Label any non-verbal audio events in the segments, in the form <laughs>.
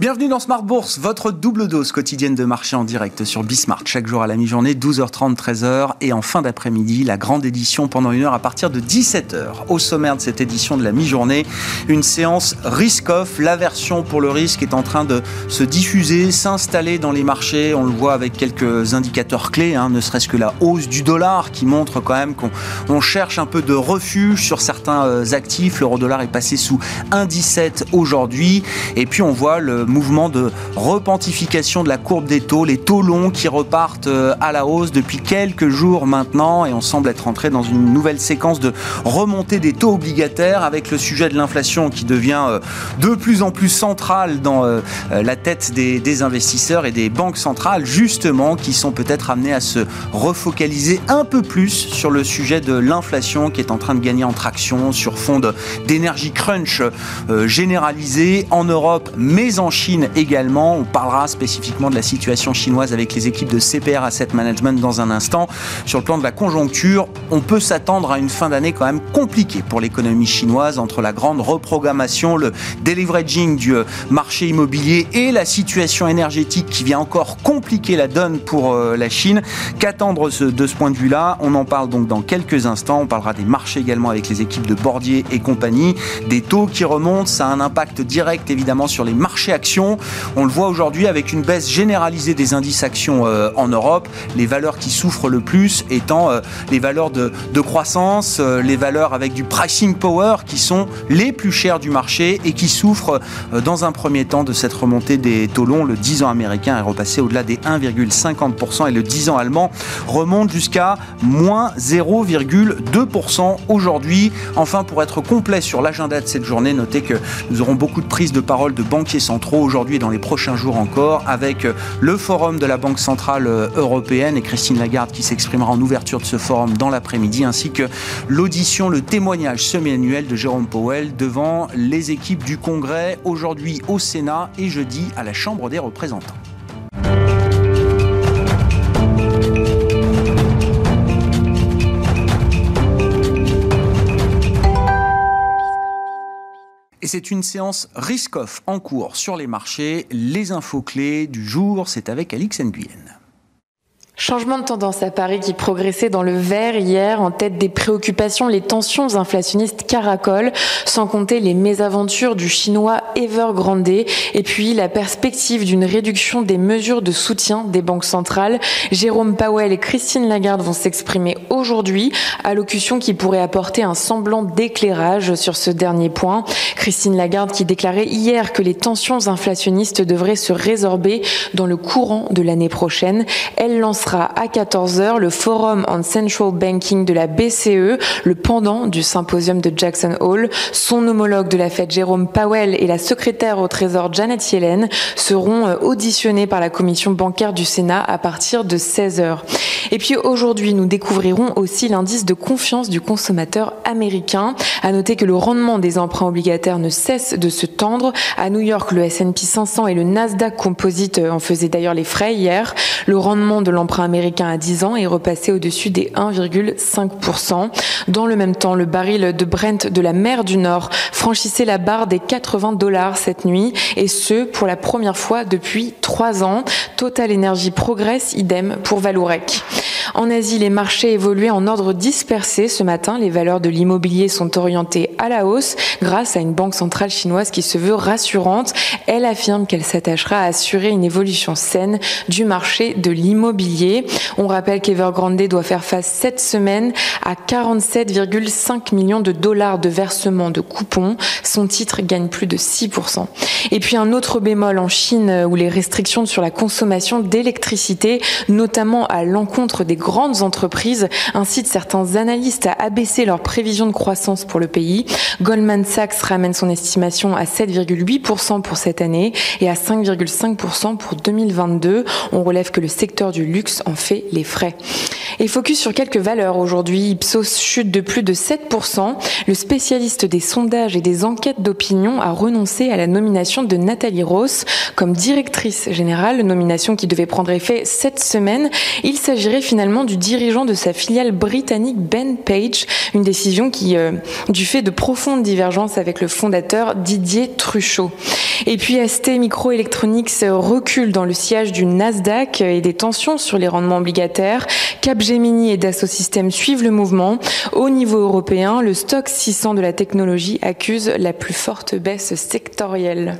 Bienvenue dans Smart Bourse, votre double dose quotidienne de marché en direct sur Bismart. Chaque jour à la mi-journée, 12h30, 13h. Et en fin d'après-midi, la grande édition pendant une heure à partir de 17h. Au sommaire de cette édition de la mi-journée, une séance risk-off. L'aversion pour le risque est en train de se diffuser, s'installer dans les marchés. On le voit avec quelques indicateurs clés, hein, ne serait-ce que la hausse du dollar qui montre quand même qu'on cherche un peu de refuge sur certains euh, actifs. L'euro-dollar est passé sous 1,17 aujourd'hui. Et puis on voit le mouvement de repentification de la courbe des taux, les taux longs qui repartent euh, à la hausse depuis quelques jours maintenant. Et on semble être entré dans une nouvelle séquence de remontée des taux obligataires avec le sujet de l'inflation qui devient euh, de plus en plus central dans euh, la tête des, investisseurs et des banques centrales justement qui sont peut-être amenés à se refocaliser un peu plus sur le sujet de l'inflation qui est en train de gagner en traction sur fond d'énergie crunch généralisée en Europe mais en Chine Chine également. On parlera spécifiquement de la situation chinoise avec les équipes de CPR Asset Management dans un instant. Sur le plan de la conjoncture, on peut s'attendre à une fin d'année quand même compliquée pour l'économie chinoise entre la grande reprogrammation, le deleveraging du euh, marché immobilier et la situation énergétique qui vient encore compliquer la donne pour euh, la Chine. Qu'attendre de ce point de vue-là? On en parle donc dans quelques instants. On parlera des marchés également avec les équipes de Bordier et compagnie. Des taux qui remontent, ça a un impact direct évidemment sur les marchés actions on le voit aujourd'hui avec une baisse généralisée des indices actions euh, en Europe, les valeurs qui souffrent le plus étant euh, les valeurs de, croissance, euh, les valeurs avec du pricing power qui sont les plus chères du marché et qui souffrent dans un premier temps de cette remontée des taux longs. Le 10 ans américain est repassé au-delà des 1,50% et le 10 ans allemand remonte jusqu'à moins 0,2% aujourd'hui. Enfin, pour être complet sur l'agenda de cette journée, notez que nous aurons beaucoup de prises de parole de banquiers centraux aujourd'hui et dans les prochains jours encore avec euh, le forum de la Banque Centrale euh, Européenne et Christine Lagarde qui s'exprimera en ouverture de ce forum dans l'après-midi ainsi que l'audition, le témoignage semi-annuel de Jérôme Powell devant les équipes du Congrès aujourd'hui au Sénat et jeudi à la Chambre des représentants. Et c'est une séance risk-off en cours sur les marchés. Les infos clés du jour, c'est avec Alix Nguyen. Changement de tendance à Paris qui progressait dans le vert hier, en tête des préoccupations, les tensions inflationnistes caracolent, sans compter les mésaventures du chinois Evergrande et puis la perspective d'une réduction des mesures de soutien des banques centrales. Jérôme Powell et Christine Lagarde vont s'exprimer aujourd'hui, allocution qui pourrait apporter un semblant d'éclairage sur ce dernier point. Christine Lagarde qui déclarait hier que les tensions inflationnistes devraient se résorber dans le courant de l'année prochaine. Elle lancera à 14h le Forum on Central Banking de la BCE, le pendant du symposium de Jackson Hall. Son homologue de la Fed, Jérôme Powell, et la secrétaire au Trésor, Janet Yellen, seront euh, auditionnés par la commission bancaire du Sénat à partir de 16h. Et puis aujourd'hui, nous découvrirons aussi l'indice de confiance du consommateur américain. À noter que le rendement des emprunts obligataires ne cesse de se tendre. À New York, le S&P 500 et le Nasdaq Composite euh, en faisaient d'ailleurs les frais hier. Le rendement de l'emprunt américain à 10 ans est repassé au-dessus des 1,5%. Dans le même temps, le baril de Brent de la mer du Nord franchissait la barre des 80 dollars cette nuit, et ce, pour la première fois depuis trois ans. Total Energy progresse, idem pour Valourec. En Asie, les marchés évoluaient en ordre dispersé ce matin. Les valeurs de l'immobilier sont orientées à la hausse grâce à une banque centrale chinoise qui se veut rassurante. Elle affirme qu'elle s'attachera à assurer une évolution saine du marché de l'immobilier. On rappelle qu'Evergrande doit faire face cette semaine à 47,5 millions de dollars de versement de coupons. Son titre gagne plus de 6%. Et puis un autre bémol en Chine où les restrictions sur la consommation d'électricité, notamment à l'encontre des grandes entreprises incitent certains analystes à abaisser leurs prévisions de croissance pour le pays. Goldman Sachs ramène son estimation à 7,8% pour cette année et à 5,5% pour 2022. On relève que le secteur du luxe en fait les frais. Et focus sur quelques valeurs aujourd'hui. Ipsos chute de plus de 7%. Le spécialiste des sondages et des enquêtes d'opinion a renoncé à la nomination de Nathalie Ross comme directrice générale, nomination qui devait prendre effet cette semaine. Il s'agirait finalement du dirigeant de sa filiale britannique Ben Page, une décision qui, euh, du fait de profondes divergences avec le fondateur Didier Truchot. Et puis ST Microelectronics recule dans le sillage du Nasdaq et des tensions sur les rendements obligataires. Capgemini et Dassault Systèmes suivent le mouvement. Au niveau européen, le stock 600 de la technologie accuse la plus forte baisse sectorielle.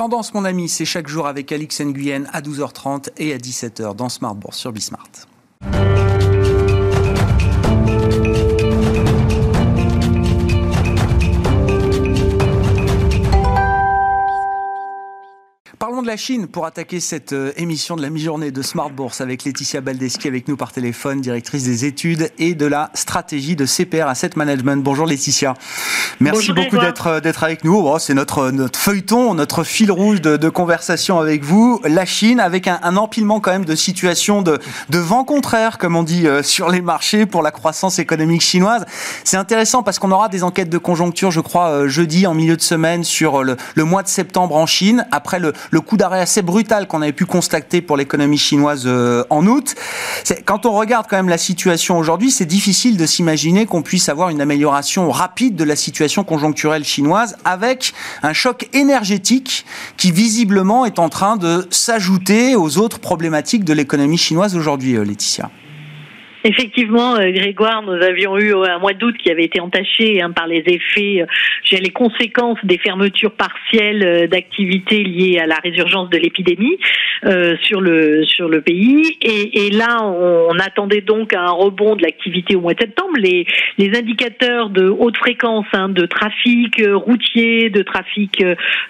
Tendance, mon ami, c'est chaque jour avec Alix Nguyen à 12h30 et à 17h dans Smart Bourse sur Bismart. Parlons de la Chine pour attaquer cette euh, émission de la mi-journée de Smart Bourse avec Laetitia Baldeschi avec nous par téléphone, directrice des études et de la stratégie de CPR Asset Management. Bonjour Laetitia. Merci beaucoup d'être euh, d'être avec nous. Oh, c'est notre notre feuilleton, notre fil rouge de, de conversation avec vous. La Chine avec un, un, empilement quand même de situations de, de vent contraire, comme on dit euh, sur les marchés pour la croissance économique chinoise. C'est intéressant parce qu'on aura des enquêtes de conjoncture, je crois, jeudi en milieu de semaine sur le, le mois de septembre en Chine après le le coup d'arrêt assez brutal qu'on avait pu constater pour l'économie chinoise euh, en août. Quand on regarde quand même la situation aujourd'hui, c'est difficile de s'imaginer qu'on puisse avoir une amélioration rapide de la situation conjoncturelle chinoise avec un choc énergétique qui visiblement est en train de s'ajouter aux autres problématiques de l'économie chinoise aujourd'hui, euh, Laetitia. <laughs> Effectivement, euh, Grégoire, nous avions eu un mois d'août qui avait été entaché hein, par les effets, euh, les conséquences des fermetures partielles euh, d'activités liées à la résurgence de l'épidémie sur le sur le pays. Et, là, on, attendait donc un rebond de l'activité au mois de septembre. Les les indicateurs de haute fréquence, hein, de trafic routier, de trafic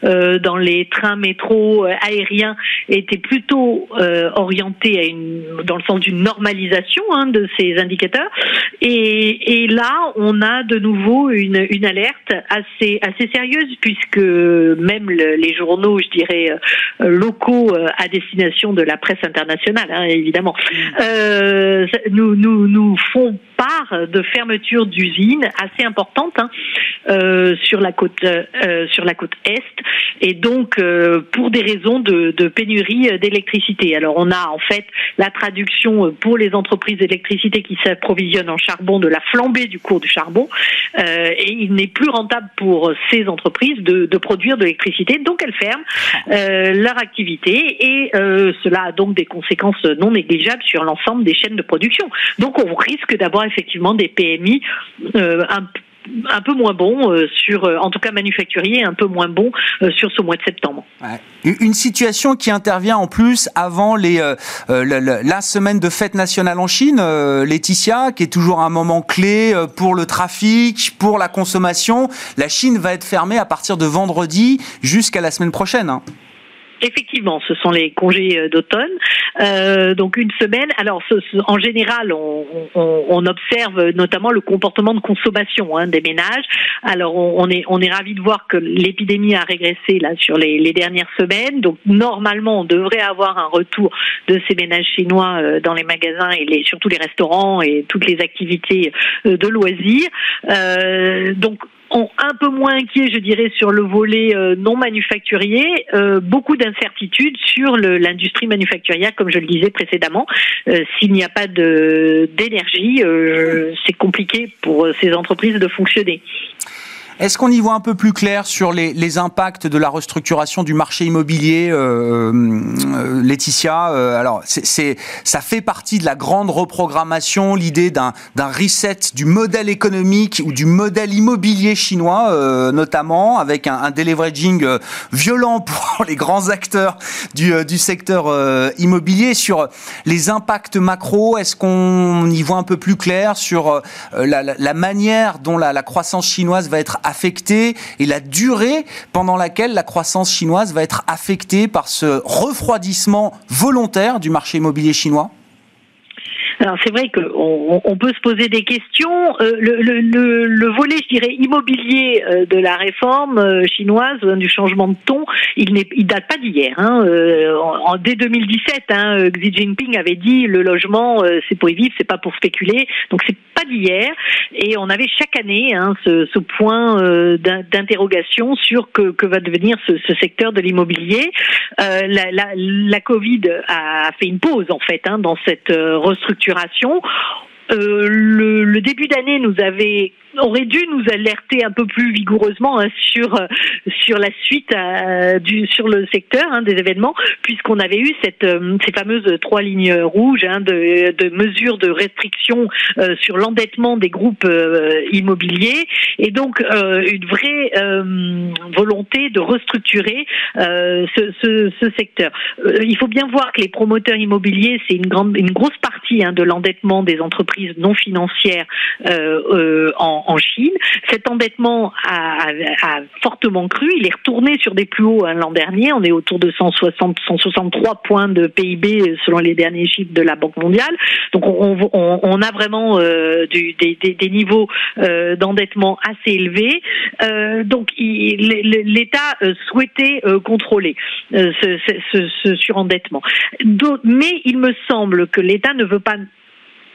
dans les trains, métro, aériens, étaient plutôt orientés à une dans le sens d'une normalisation hein, de ces indicateurs. Et, et, là, on a de nouveau une, une alerte assez, assez sérieuse, puisque même les journaux, je dirais, euh, locaux euh, à destination de la presse internationale, hein, évidemment, euh, nous, nous, nous font de fermeture d'usines assez importantes hein, euh, sur la côte euh, sur la côte est et donc euh, pour des raisons de, pénurie d'électricité. Alors on a en fait la traduction pour les entreprises d'électricité qui s'approvisionne en charbon de la flambée du cours du charbon et il n'est plus rentable pour ces entreprises de, de produire de l'électricité, donc elles ferment leur activité et cela a donc des conséquences non négligeables sur l'ensemble des chaînes de production. Donc on risque d'avoir effectivement des PMI un un peu moins bon euh, sur, euh, en tout cas manufacturier, un peu moins bon euh, sur ce mois de septembre. Une situation qui intervient en plus avant les, la, semaine de fête nationale en Chine, Laetitia, qui est toujours un moment clé pour le trafic, pour la consommation. La Chine va être fermée à partir de vendredi jusqu'à la semaine prochaine. Hein. Effectivement, ce sont les congés euh, d'automne, euh, donc une semaine. Alors, en général, on, on, observe notamment le comportement de consommation hein, des ménages. Alors, on, est on est ravi de voir que l'épidémie a régressé là sur les, les, dernières semaines. Donc, normalement, on devrait avoir un retour de ces ménages chinois euh, dans les magasins et les, surtout les restaurants et toutes les activités euh, de loisirs. Euh, donc un peu moins inquiet, je dirais, sur le volet non manufacturier, beaucoup d'incertitudes sur l'industrie manufacturière, comme je le disais précédemment. Euh, s'il n'y a pas d'énergie, c'est compliqué pour ces entreprises de fonctionner. Est-ce qu'on y voit un peu plus clair sur les, les impacts de la restructuration du marché immobilier, euh, euh Laetitia? Euh, Alors, c'est, ça fait partie de la grande reprogrammation, l'idée d'un, reset du modèle économique ou du modèle immobilier chinois, euh, notamment avec un, un deleveraging euh, violent <laughs> pour les grands acteurs du, du secteur immobilier. Sur les impacts macro, est-ce qu'on y voit un peu plus clair sur la, la, la manière dont la, la croissance chinoise va être affectée et la durée pendant laquelle la croissance chinoise va être affectée par ce refroidissement volontaire du marché immobilier chinois alors c'est vrai qu'on on peut se poser des questions. Euh, le, le, le, volet, je dirais, immobilier euh, de la réforme euh, chinoise, du changement de ton, il il date pas d'hier. Hein. En, dès 2017, hein, Xi Jinping avait dit le logement, c'est pour y vivre, c'est pas pour spéculer. Donc c'est pas d'hier. Et on avait chaque année hein, ce, ce, point d'interrogation sur que, que, va devenir ce, ce secteur de l'immobilier. la, la, la, Covid a fait une pause en fait hein, dans cette restructuration euh, le, le début d'année nous avait aurait dû nous alerter un peu plus vigoureusement hein, sur sur la suite du sur le secteur hein, des événements puisqu'on avait eu cette ces fameuses trois lignes rouges hein, de, de mesures de restriction sur l'endettement des groupes immobiliers et donc une vraie volonté de restructurer ce, ce, ce, secteur. il faut bien voir que les promoteurs immobiliers c'est une grande une grosse partie de l'endettement des entreprises non financières en en, Chine. Cet endettement a, fortement cru. Il est retourné sur des plus hauts hein, l'an dernier. On est autour de 160, 163 points de PIB selon les derniers chiffres de la Banque mondiale. Donc on, a vraiment euh, des, niveaux euh, d'endettement assez élevés. Euh, donc l'État souhaitait contrôler ce surendettement. Mais il me semble que l'État ne veut pas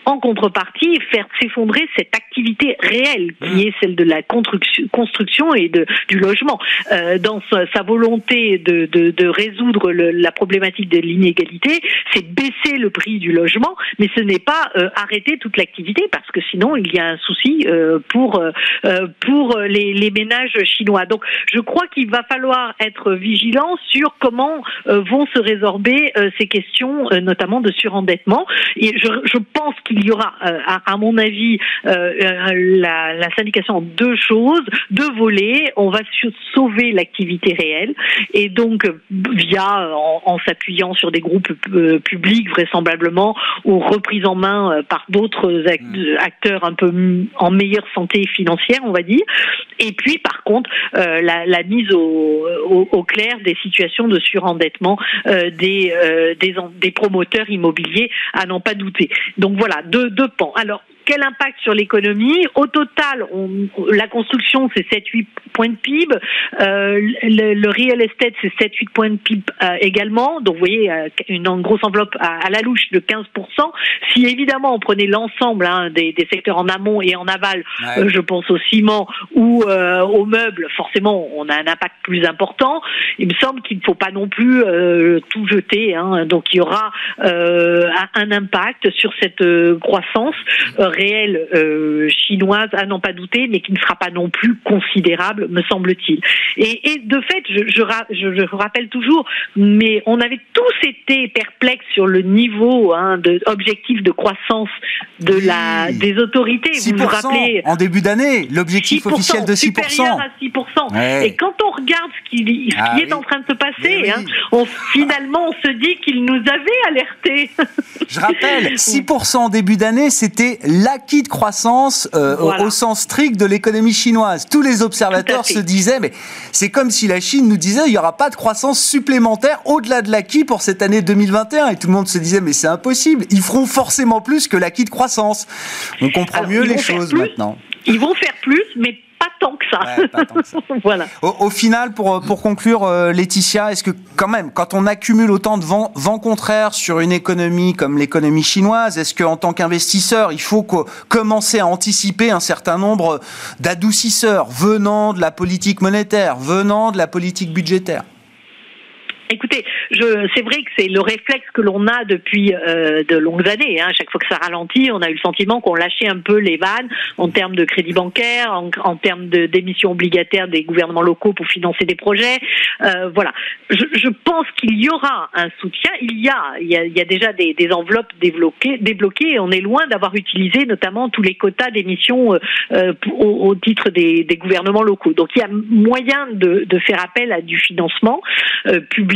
en contrepartie faire s'effondrer cette activité réelle qui mmh. est celle de la construction et de, du logement. Euh, dans sa, volonté de, de, de résoudre le, la problématique de l'inégalité, c'est baisser le prix du logement, mais ce n'est pas euh, arrêter toute l'activité parce que sinon il y a un souci euh, pour euh, pour les, les, ménages chinois. Donc je crois qu'il va falloir être vigilant sur comment vont se résorber ces questions, notamment de surendettement. Et je, je pense qu'il il y aura, euh, à, mon avis, euh, la, la, syndication en deux choses, deux volets. On va sauver l'activité réelle et donc via, en, s'appuyant sur des groupes euh, publics vraisemblablement ou repris en main par d'autres mmh. acteurs un peu en meilleure santé financière, on va dire. Et puis, par contre, la, la, mise au, au, clair des situations de surendettement des, des, des promoteurs immobiliers, à n'en pas douter. Donc voilà, deux, deux pans. Alors, quel impact sur l'économie Au total, on, la construction, c'est 7-8 points de PIB. Euh, le, real estate, c'est 7-8 points de PIB euh, également. Donc, vous voyez, euh, une, grosse enveloppe à, la louche de 15%. Si, évidemment, on prenait l'ensemble hein, des, des, secteurs en amont et en aval, euh, je pense au ciment ou aux meubles, forcément, on a un impact plus important. Il me semble qu'il ne faut pas non plus tout jeter. Hein. Donc, il y aura un impact sur cette croissance réelle euh, chinoise, à n'en pas douter, mais qui ne sera pas non plus considérable, me semble-t-il. Et, et, de fait, je, je, je, rappelle toujours, mais on avait tous été perplexes sur le niveau hein, de objectif de croissance de la des autorités. vous vous rappelez En début d'année, l'objectif officiel de 6%. Supérieur à 6%. Et quand on regarde ce qui, ce ah est en train de se passer, hein, on, finalement, on se dit qu'il nous avait alerté. Je rappelle, <laughs> 6% en début d'année, c'était l'acquis de croissance euh, au sens strict de l'économie chinoise. Tous les observateurs se disaient, mais c'est comme si la Chine nous disait, il n'y aura pas de croissance supplémentaire au-delà de l'acquis pour cette année 2021. Et tout le monde se disait, mais c'est impossible. Ils feront forcément plus que l'acquis de croissance. On comprend mieux les choses maintenant. Ils vont faire plus, mais pas tant que ça. <laughs> voilà. Au, final, pour, pour conclure, euh, Laetitia, est-ce que quand même, quand on accumule autant de vents, vent contraires sur une économie comme l'économie chinoise, est-ce qu'en tant qu'investisseur, il faut commencer à anticiper un certain nombre d'adoucisseurs venant de la politique monétaire, venant de la politique budgétaire? Écoutez, c'est vrai que c'est le réflexe que l'on a depuis euh, de longues années. Hein. Chaque fois que ça ralentit, on a eu le sentiment qu'on lâchait un peu les vannes en termes de crédit bancaire, en, termes d'émissions obligataires des gouvernements locaux pour financer des projets. Euh, voilà. Je, pense qu'il y aura un soutien. Il y a, il y a, déjà des, enveloppes débloquées, débloquées et on est loin d'avoir utilisé notamment tous les quotas d'émissions euh, au, titre des, gouvernements locaux. Donc il y a moyen de, de faire appel à du financement public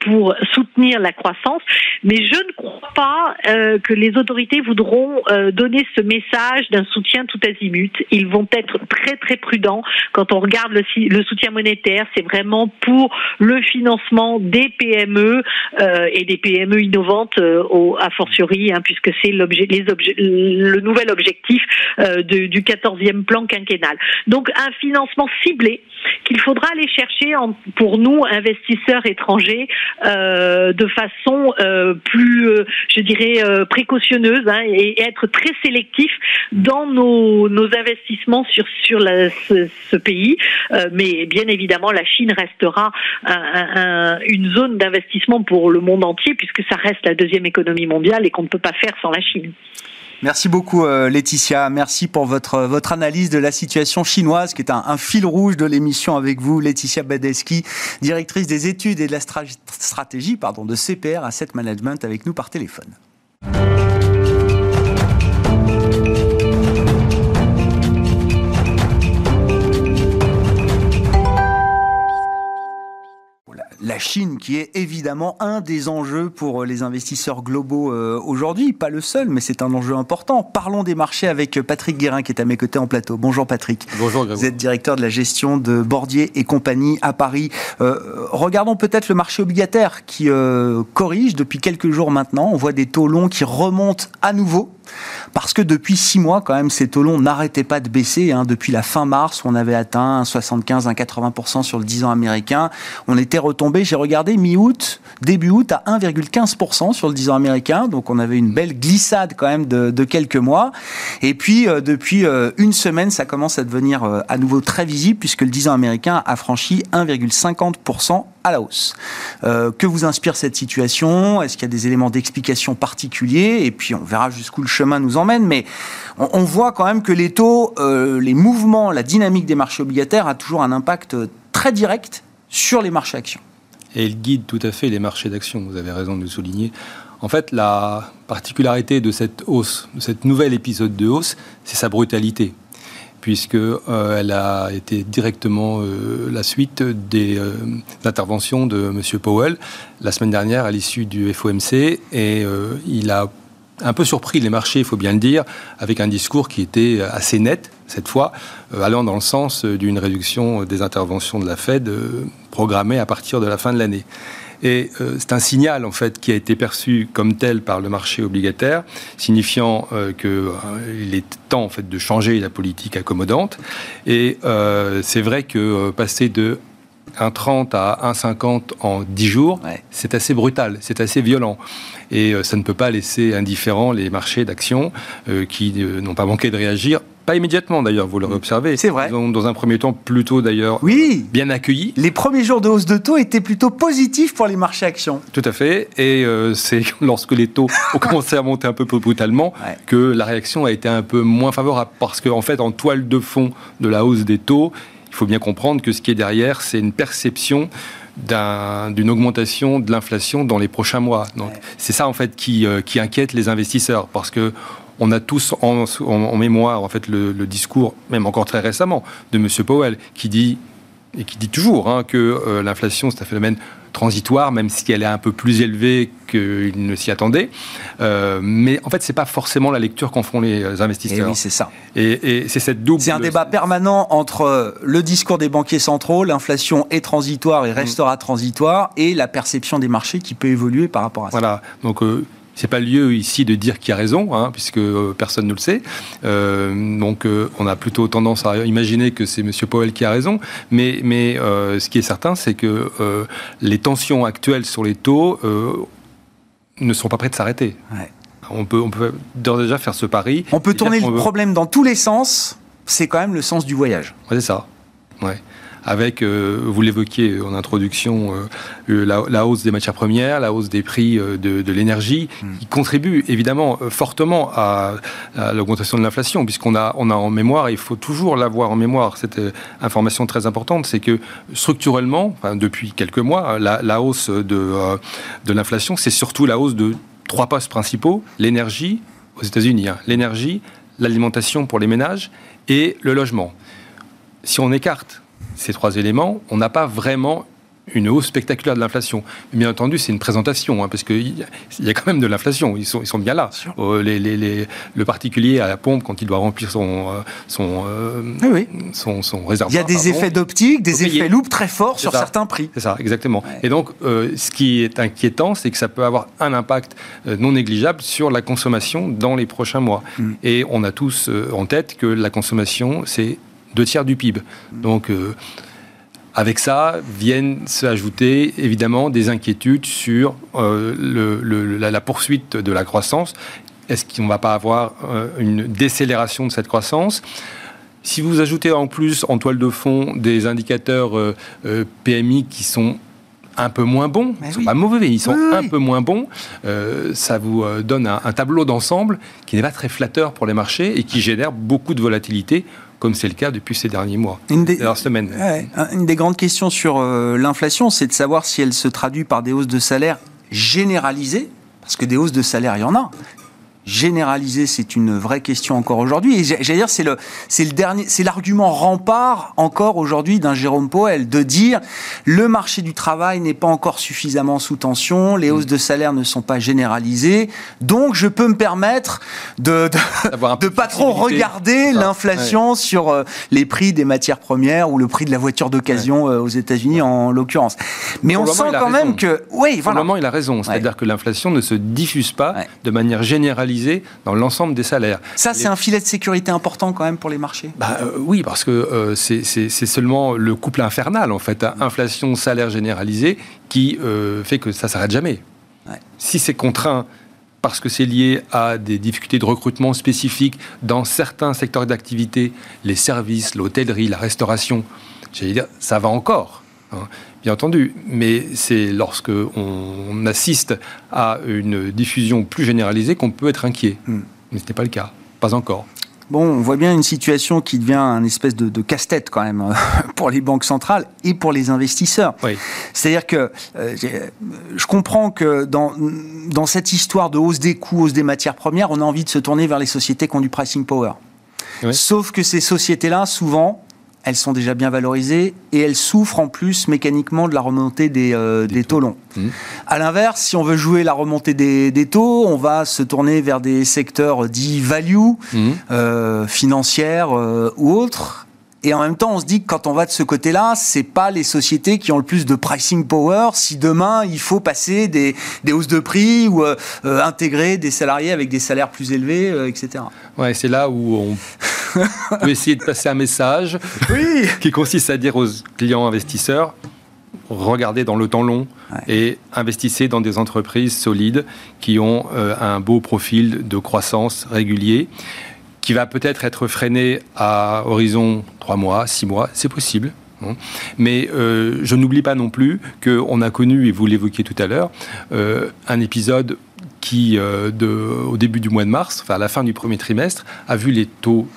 pour soutenir la croissance, mais je ne crois pas euh, que les autorités voudront euh, donner ce message d'un soutien tout azimut. Ils vont être très très prudents quand on regarde le, soutien monétaire. C'est vraiment pour le financement des PME euh, et des PME innovantes au, a fortiori, hein, puisque c'est le nouvel objectif de, du 14e plan quinquennal. Donc un financement ciblé qu'il faudra aller chercher pour nous investisseurs étrangers euh, de façon euh, plus, euh, je dirais, précautionneuse hein, et, être très sélectif dans nos, investissements sur ce, pays. Mais bien évidemment, la Chine restera un, un, une zone d'investissement pour le monde entier puisque ça reste la deuxième économie mondiale et qu'on ne peut pas faire sans la Chine. Merci beaucoup Laetitia, merci pour votre, votre analyse de la situation chinoise qui est un, fil rouge de l'émission avec vous. Laetitia Badeski, directrice des études et de la stratégie pardon, de CPR Asset Management avec nous par téléphone. La Chine, qui est évidemment un des enjeux pour les investisseurs globaux euh, aujourd'hui, pas le seul, mais c'est un enjeu important. Parlons des marchés avec Patrick Guérin, qui est à mes côtés en plateau. Bonjour Patrick. Bonjour Vous êtes directeur de la gestion de Bordier et compagnie à Paris. Euh, regardons peut-être le marché obligataire qui euh, corrige depuis quelques jours maintenant. On voit des taux longs qui remontent à nouveau parce que depuis six mois, quand même, ces taux longs n'arrêtaient pas de baisser. Hein. Depuis la fin mars, on avait atteint un 75, un 80% sur le 10 ans américain. On était retombé, j'ai regardé, mi-août, début août, à 1,15% sur le 10 ans américain. Donc on avait une belle glissade quand même de, quelques mois. Et puis, euh, depuis euh, une semaine, ça commence à devenir euh, à nouveau très visible puisque le 10 ans américain a franchi 1,50% à la hausse. que vous inspire cette situation? Est-ce qu'il y a des éléments d'explication particuliers? Et puis on verra jusqu'où le chemin nous emmène, mais on, voit quand même que les taux, les mouvements, la dynamique des marchés obligataires a toujours un impact très direct sur les marchés actions. Et guide tout à fait les marchés d'actions, vous avez raison de le souligner. En fait, la particularité de cette hausse, de cette nouvel épisode de hausse, c'est sa brutalité puisque euh, elle a été directement euh, la suite des interventions de M. Powell la semaine dernière à l'issue du FOMC et il a un peu surpris les marchés, il faut bien le dire, avec un discours qui était assez net cette fois, euh, allant dans le sens d'une réduction des interventions de la Fed euh, programmée à partir de la fin de l'année. Et euh, c'est un signal en fait qui a été perçu comme tel par le marché obligataire, signifiant qu'il est temps en fait de changer la politique accommodante. Et c'est vrai que passer de 1,30 à 1,50 en 10 jours, c'est assez brutal, c'est assez violent. Et euh, ça ne peut pas laisser indifférents les marchés d'actions euh, qui euh, n'ont pas manqué de réagir pas immédiatement d'ailleurs, vous l'aurez observé. C'est vrai. Ils ont, dans un premier temps, plutôt d'ailleurs oui. bien accueillis. Les premiers jours de hausse de taux étaient plutôt positifs pour les marchés actions. Tout à fait. Et <laughs> c'est lorsque les taux ont commencé à monter un peu brutalement que la réaction a été un peu moins favorable. Parce qu'en en fait, en toile de fond de la hausse des taux, il faut bien comprendre que ce qui est derrière, c'est une perception d'une augmentation de l'inflation dans les prochains mois. Donc c'est ça en fait qui, euh, qui, inquiète les investisseurs parce que on a tous en, en, mémoire en fait le, discours, même encore très récemment, de M. Powell qui dit et qui dit toujours hein, que euh, l'inflation c'est un phénomène transitoire, même si elle est un peu plus élevée qu'il ne s'y attendait. Euh, mais en fait, c'est pas forcément la lecture qu'en font les investisseurs. Et eh oui, c'est ça. Et, c'est cette double. C'est un débat permanent entre le discours des banquiers centraux, l'inflation est transitoire et restera transitoire, et la perception des marchés qui peut évoluer par rapport à ça. Voilà. Donc euh, c'est pas le lieu ici de dire qui a raison, hein, puisque euh, personne ne le sait. Euh, donc, euh, on a plutôt tendance à imaginer que c'est M. Powell qui a raison. Mais, mais ce qui est certain, c'est que les tensions actuelles sur les taux ne sont pas prêtes de s'arrêter. On peut, on peut déjà faire ce pari. On peut tourner le problème dans tous les sens. C'est quand même le sens du voyage. c'est ça. Ouais avec, euh, vous l'évoquiez en introduction, euh, la, hausse des matières premières, la hausse des prix euh, de, l'énergie, hmm. qui contribue évidemment fortement à, l'augmentation de l'inflation, puisqu'on a, on a en mémoire, et il faut toujours l'avoir en mémoire, cette information très importante, c'est que structurellement, depuis quelques mois, la, hausse de, de l'inflation, c'est surtout la hausse de trois postes principaux, l'énergie, aux États-Unis, hein, l'énergie, l'alimentation pour les ménages et le logement. Si on écarte ces trois éléments, on n'a pas vraiment une hausse spectaculaire de l'inflation. Bien entendu, c'est une présentation, hein, parce qu'il y, a quand même de l'inflation, ils sont, ils sont bien là. Euh, les, le particulier à la pompe, quand il doit remplir son, euh, son, euh, oui, son, son, réservoir. Il y a des effets d'optique, des effets loupe très forts sur certains prix. C'est ça, exactement. Et donc, ce qui est inquiétant, c'est que ça peut avoir un impact non négligeable sur la consommation dans les prochains mois. Mm. Et on a tous en tête que la consommation, c'est deux tiers du PIB. Donc, euh, avec ça, viennent se ajouter évidemment des inquiétudes sur euh, la, poursuite de la croissance. Est-ce qu'on ne va pas avoir euh, une décélération de cette croissance? Si vous ajoutez en plus en toile de fond des indicateurs PMI qui sont un peu moins bons. Ils ne sont pas mauvais, ils sont un peu moins bons. ça vous donne un, tableau d'ensemble qui n'est pas très flatteur pour les marchés et qui génère beaucoup de volatilité comme c'est le cas depuis ces derniers mois, une des, semaines. une des grandes questions sur l'inflation, c'est de savoir si elle se traduit par des hausses de salaire généralisées, parce que des hausses de salaire, il y en a généraliser, c'est une vraie question encore aujourd'hui. Et j'allais dire, c'est le, c'est le dernier, c'est l'argument rempart encore aujourd'hui d'un Jérôme Powell de dire le marché du travail n'est pas encore suffisamment sous tension, les hausses de salaire ne sont pas généralisées, donc je peux me permettre de de, pas trop regarder l'inflation sur euh, les prix des matières premières ou le prix de la voiture d'occasion euh, aux États-Unis en l'occurrence. Mais on sent quand même que, oui, voilà. Pour le moment, il a raison, c'est-à-dire que l'inflation ne se diffuse pas de manière généralisée dans l'ensemble des salaires. Ça, c'est un filet de sécurité important quand même pour les marchés bah, euh, Oui, parce que euh, c'est seulement le couple infernal, en fait, hein. inflation, salaire généralisé, qui euh, fait que ça s'arrête jamais. Si c'est contraint parce que c'est lié à des difficultés de recrutement spécifiques dans certains secteurs d'activité, les services, l'hôtellerie, la restauration, j'allais dire, ça va encore. Hein bien entendu, mais c'est lorsque on assiste à une diffusion plus généralisée qu'on peut être inquiet. Hmm. Mais ce n'est pas le cas, pas encore. Bon, on voit bien une situation qui devient un espèce de, casse-tête quand même <laughs> pour les banques centrales et pour les investisseurs. C'est-à-dire que euh, je comprends que dans, dans cette histoire de hausse des coûts, hausse des matières premières, on a envie de se tourner vers les sociétés qui ont du pricing power. Sauf que ces sociétés-là, souvent, elles sont déjà bien valorisées et elles souffrent en plus mécaniquement de la remontée des, euh, taux. longs. Mmh. À l'inverse, si on veut jouer la remontée des, taux, on va se tourner vers des secteurs dits value, mmh. euh, financières euh, ou autres. Et en même temps, on se dit que quand on va de ce côté-là, c'est pas les sociétés qui ont le plus de pricing power. Si demain il faut passer des, hausses de prix ou intégrer des salariés avec des salaires plus élevés, etc. Ouais, c'est là où on <laughs> peut essayer de passer un message qui consiste à dire aux clients investisseurs regardez dans le temps long et investissez dans des entreprises solides qui ont euh, un beau profil de croissance régulier qui va peut-être être freiné à horizon 3 mois, 6 mois, c'est possible. Hein. Mais euh, je n'oublie pas non plus qu'on a connu, et vous l'évoquiez tout à l'heure, euh, un épisode qui, de, au début du mois de mars, enfin à la fin du premier trimestre, a vu les taux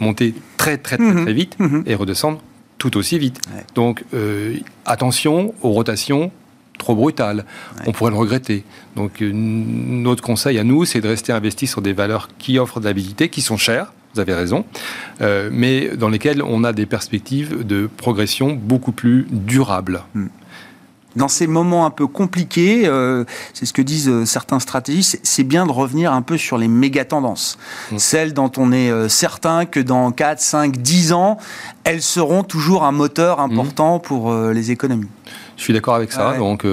monter très très très, mhm. très vite mhm. et redescendre tout aussi vite. Donc euh, attention aux rotations trop brutales. On pourrait le regretter. Donc euh, notre conseil à nous, c'est de rester investi sur des valeurs qui offrent de l'habilité, qui sont chères, vous avez raison, euh, mais dans lesquelles on a des perspectives de progression beaucoup plus durables. Hmm dans ces moments un peu compliqués, euh, c'est ce que disent euh, certains stratégistes, c'est bien de revenir un peu sur les méga tendances. Mm. Celles dont on est euh, certain que dans 4, 5, 10 ans, elles seront toujours un moteur important mm. pour les économies. Je suis d'accord avec ça. Donc,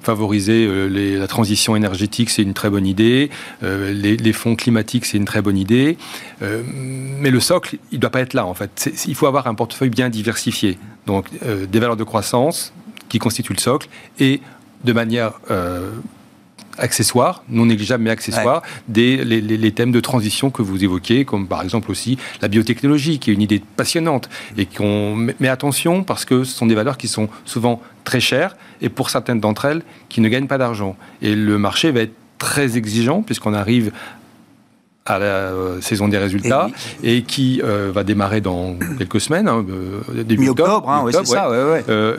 favoriser la transition énergétique, c'est une très bonne idée. les, fonds climatiques, c'est une très bonne idée. mais le socle, il ne doit pas être là, en fait. Il faut avoir un portefeuille bien diversifié. Donc, des valeurs de croissance, qui constitue le socle, et de manière euh, accessoire, non négligeable mais accessoire, des, les, thèmes de transition que vous évoquez, comme par exemple aussi la biotechnologie, qui est une idée passionnante. Et qu'on met attention parce que ce sont des valeurs qui sont souvent très chères et pour certaines d'entre elles qui ne gagnent pas d'argent. Et le marché va être très exigeant puisqu'on arrive à la euh, saison des résultats et, qui euh, va démarrer dans quelques semaines, hein, euh, début octobre, hein, ça.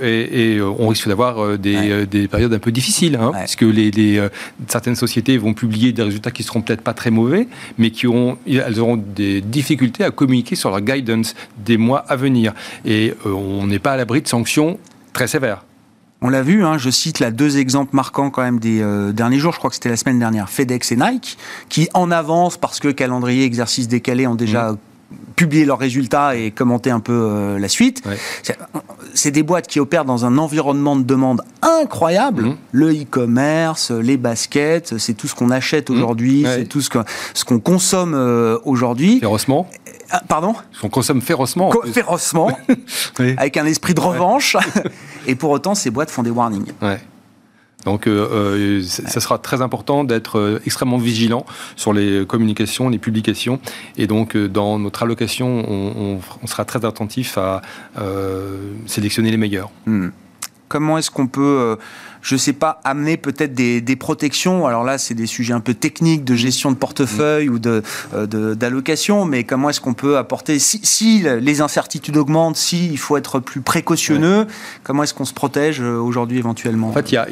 et, on risque d'avoir des, des, périodes un peu difficiles, hein, parce que les, certaines sociétés vont publier des résultats qui seront peut-être pas très mauvais, mais qui auront, elles auront des difficultés à communiquer sur leur guidance des mois à venir. Et on n'est pas à l'abri de sanctions très sévères. On l'a vu, hein, je cite là deux exemples marquants quand même des euh, derniers jours, je crois que c'était la semaine dernière, FedEx et Nike, qui en avance parce que calendrier, exercice décalé ont déjà mmh. Publié leurs résultats et commenté un peu euh, la suite. C'est des boîtes qui opèrent dans un environnement de demande incroyable. Mmh. Le e-commerce, les baskets, c'est tout ce qu'on achète mmh. aujourd'hui, c'est tout ce qu'on ce qu'on consomme euh, aujourd'hui. Férocement. Ah, pardon? On consomme férocement. férocement, <laughs> avec un esprit de revanche. <laughs> Et pour autant, ces boîtes font des warnings. Donc, euh, euh, ça sera très important d'être euh, extrêmement vigilant sur les communications, les publications. Et donc, dans notre allocation, on, sera très attentif à sélectionner les meilleurs. Hmm Comment est-ce qu'on peut je ne sais pas, amener peut-être des, protections? Alors là, c'est des sujets un peu techniques de gestion de portefeuille ou euh, de, d'allocation, mais comment est-ce qu'on peut apporter, si, les incertitudes augmentent, si il faut être plus précautionneux, comment est-ce qu'on se protège euh, aujourd'hui éventuellement? En fait, il y a,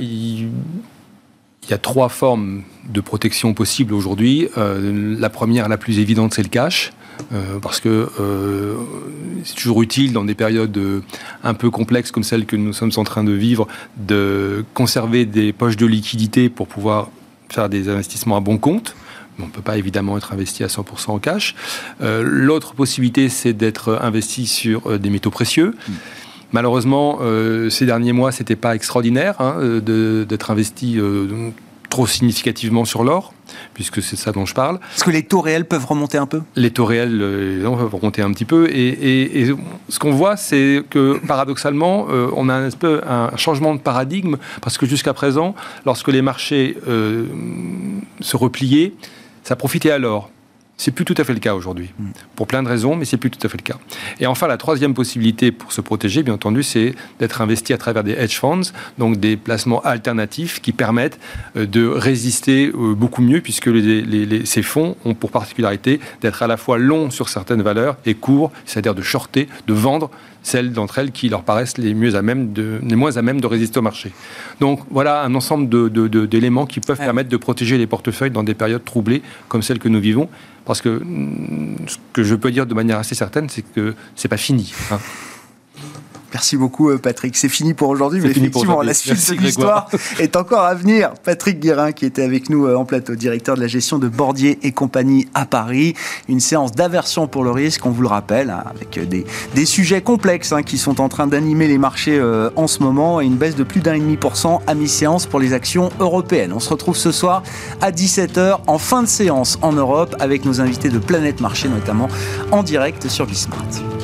il y a trois formes de protection possibles aujourd'hui. Euh, la première, la plus évidente, c'est le cash. Euh, parce que euh, c'est toujours utile dans des périodes un peu complexes comme celles que nous sommes en train de vivre de conserver des poches de liquidité pour pouvoir faire des investissements à bon compte. On ne peut pas évidemment être investi à 100% en cash. L'autre possibilité, c'est d'être investi sur des métaux précieux. Mm. Malheureusement, ces derniers mois, c'était pas extraordinaire hein, d'être investi trop significativement sur l'or, puisque c'est ça dont je parle. Est-ce que les taux réels peuvent remonter un peu? Les taux réels euh, peuvent remonter un petit peu. Et, ce qu'on voit, c'est que paradoxalement, euh, on a un, peu un changement de paradigme, parce que jusqu'à présent, lorsque les marchés euh, se repliaient, ça profitait à l'or. C'est plus tout à fait le cas aujourd'hui, mm. pour plein de raisons, mais c'est plus tout à fait le cas. Et enfin, la troisième possibilité pour se protéger, bien entendu, c'est d'être investi à travers des hedge funds, donc des placements alternatifs qui permettent euh, de résister euh, beaucoup mieux, puisque ces fonds ont pour particularité d'être à la fois longs sur certaines valeurs et courts, c'est-à-dire de shorter, de vendre celles d'entre elles qui leur paraissent les, mieux à même de, les moins à même de résister au marché. Donc voilà un ensemble d'éléments qui peuvent permettre de protéger les portefeuilles dans des périodes troublées comme celles que nous vivons. Parce que mm, ce que je peux dire de manière assez certaine, c'est que c'est pas fini. Hein. Merci beaucoup, euh, Patrick. C'est fini pour aujourd'hui, mais effectivement, la suite de l'histoire <laughs> est encore à venir. Patrick Guérin, qui était avec nous euh, en plateau, directeur de la gestion de Bordier et compagnie à Paris. Une séance d'aversion pour le risque, on vous le rappelle, hein, avec euh, des, des, sujets complexes hein, qui sont en train d'animer les marchés en ce moment et une baisse de plus d'un et demi pour cent à mi-séance pour les actions européennes. On se retrouve ce soir à 17h en fin de séance en Europe avec nos invités de Planète Marché, notamment en direct sur Bismart.